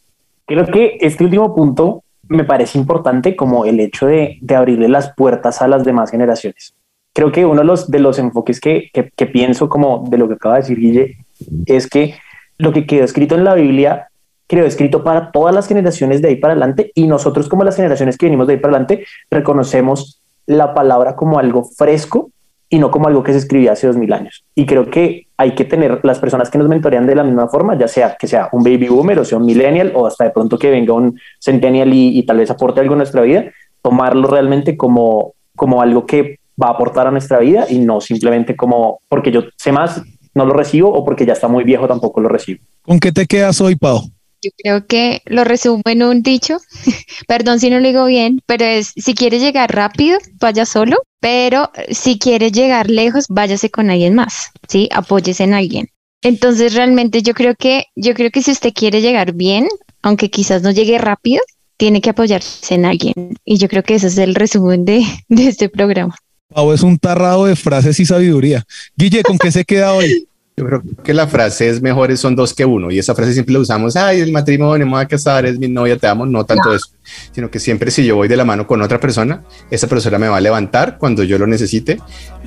Creo que este último punto me parece importante como el hecho de, abrirle las puertas a las demás generaciones. Creo que uno de los, enfoques que, que, que pienso como de lo que acaba de decir Guille es que lo que quedó escrito en la Biblia quedó escrito para todas las generaciones de ahí para adelante y nosotros como las generaciones que venimos de ahí para adelante reconocemos la palabra como algo fresco y no como algo que se escribía hace dos mil años. Y creo que hay que tener las personas que nos mentorean de la misma forma, ya sea que sea un baby boomer o sea un millennial o hasta de pronto que venga un centennial y, tal vez aporte algo a nuestra vida, tomarlo realmente como, como algo que va a aportar a nuestra vida y no simplemente como porque yo sé más, no lo recibo o porque ya está muy viejo tampoco lo recibo. ¿Con qué te quedas hoy, Pau? Yo creo que lo resumo en un dicho, perdón si no lo digo bien, pero es, si quieres llegar rápido, vaya solo, pero si quieres llegar lejos, váyase con alguien más, ¿sí? Apóyese en alguien. Entonces, realmente yo creo que, yo creo que si usted quiere llegar bien, aunque quizás no llegue rápido, tiene que apoyarse en alguien. Y yo creo que ese es el resumen de, de este programa. Pau es un tarrado de frases y sabiduría. Guille, ¿con qué se queda hoy? Yo creo que la frase es mejores son dos que uno y esa frase siempre la usamos, ay, el matrimonio, me voy a casar, es mi novia, te amo, no tanto eso, sino que siempre si yo voy de la mano con otra persona, esa persona me va a levantar cuando yo lo necesite,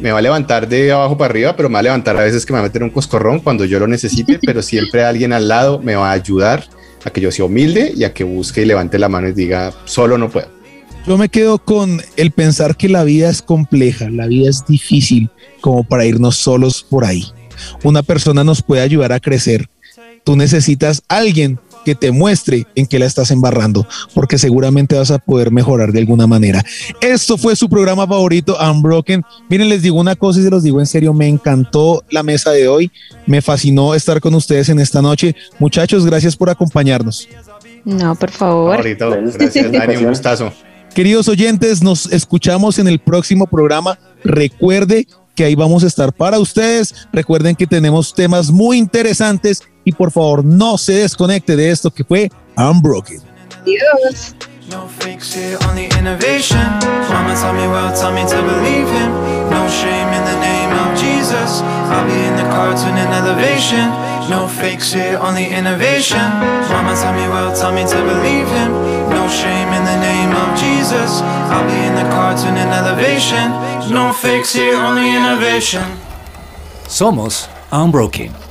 me va a levantar de abajo para arriba, pero me va a levantar a veces que me va a meter un coscorrón cuando yo lo necesite, pero siempre alguien al lado me va a ayudar a que yo sea humilde y a que busque y levante la mano y diga, solo no puedo. Yo me quedo con el pensar que la vida es compleja, la vida es difícil como para irnos solos por ahí. Una persona nos puede ayudar a crecer. Tú necesitas alguien que te muestre en qué la estás embarrando, porque seguramente vas a poder mejorar de alguna manera. Esto fue su programa favorito, Unbroken. Miren, les digo una cosa y se los digo en serio, me encantó la mesa de hoy, me fascinó estar con ustedes en esta noche. Muchachos, gracias por acompañarnos. No, por favor. Favorito, gracias Dani, un gustazo. Queridos oyentes, nos escuchamos en el próximo programa. Recuerde que ahí vamos a estar para ustedes. Recuerden que tenemos temas muy interesantes y por favor no se desconecte de esto que fue Unbroken. Adiós. No fakes here, only innovation. Mama taught me well, taught me to believe him. No shame in the name of Jesus. I'll be in the cartoon in elevation. No fakes here, only innovation. Mama taught me well, taught me to believe him. Shame in the name of Jesus. I'll be in the cartoon in elevation. No fakes here, only innovation. Somos Unbroken.